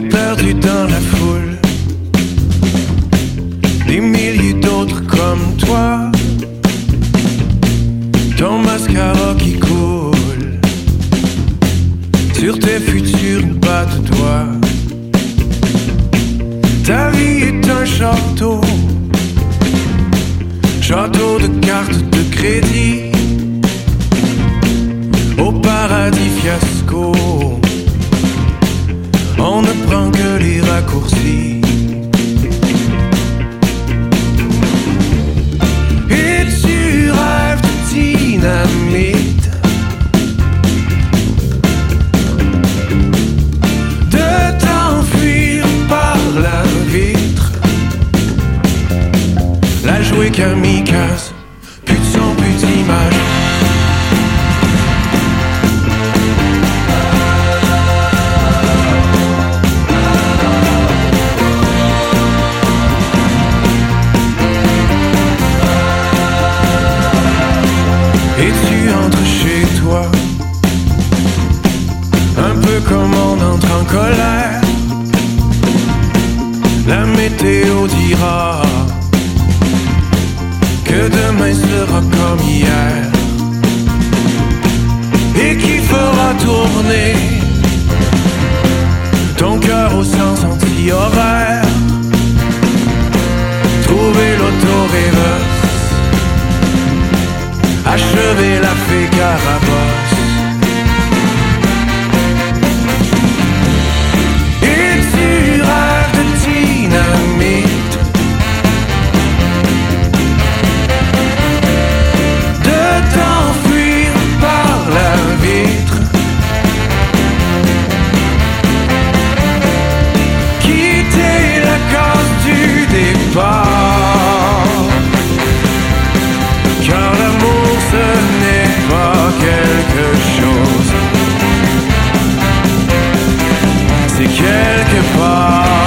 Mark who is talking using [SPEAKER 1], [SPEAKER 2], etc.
[SPEAKER 1] perdu dans la foule. Des milliers d'autres comme toi. Ton mascara qui coule. Sur tes futurs pas de toi. Ta vie est un château. Château de cartes de crédit. Au paradis fiasco. Ne que les raccourcis. Et tu rêves de dynamite. De t'enfuir par la vitre. La jouer kamikaze. Plus de son, comme on entre en colère. La météo dira Que demain sera comme hier. Et qui fera tourner Ton cœur au sens anti-horaire? Trouver l'auto-reverse Achever la fée carabosse χέρι και πάω